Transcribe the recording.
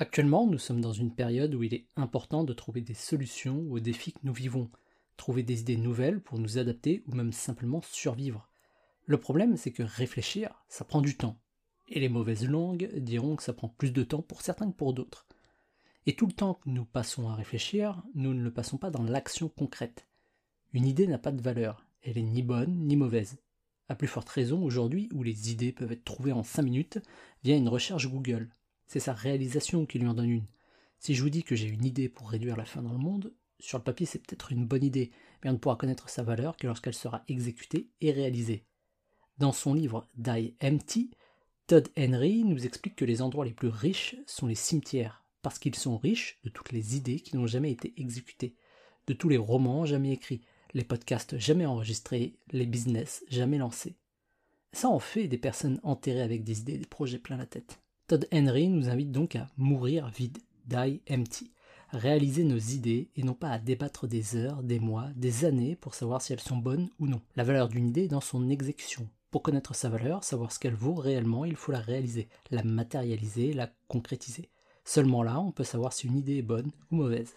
Actuellement, nous sommes dans une période où il est important de trouver des solutions aux défis que nous vivons, trouver des idées nouvelles pour nous adapter ou même simplement survivre. Le problème, c'est que réfléchir, ça prend du temps. Et les mauvaises langues diront que ça prend plus de temps pour certains que pour d'autres. Et tout le temps que nous passons à réfléchir, nous ne le passons pas dans l'action concrète. Une idée n'a pas de valeur, elle est ni bonne ni mauvaise. À plus forte raison aujourd'hui où les idées peuvent être trouvées en 5 minutes via une recherche Google. C'est sa réalisation qui lui en donne une. Si je vous dis que j'ai une idée pour réduire la faim dans le monde, sur le papier c'est peut-être une bonne idée, mais on ne pourra connaître sa valeur que lorsqu'elle sera exécutée et réalisée. Dans son livre Die Empty, Todd Henry nous explique que les endroits les plus riches sont les cimetières, parce qu'ils sont riches de toutes les idées qui n'ont jamais été exécutées, de tous les romans jamais écrits, les podcasts jamais enregistrés, les business jamais lancés. Ça en fait des personnes enterrées avec des idées, des projets plein la tête. Todd Henry nous invite donc à mourir vide, die empty, réaliser nos idées et non pas à débattre des heures, des mois, des années pour savoir si elles sont bonnes ou non. La valeur d'une idée est dans son exécution. Pour connaître sa valeur, savoir ce qu'elle vaut réellement, il faut la réaliser, la matérialiser, la concrétiser. Seulement là, on peut savoir si une idée est bonne ou mauvaise.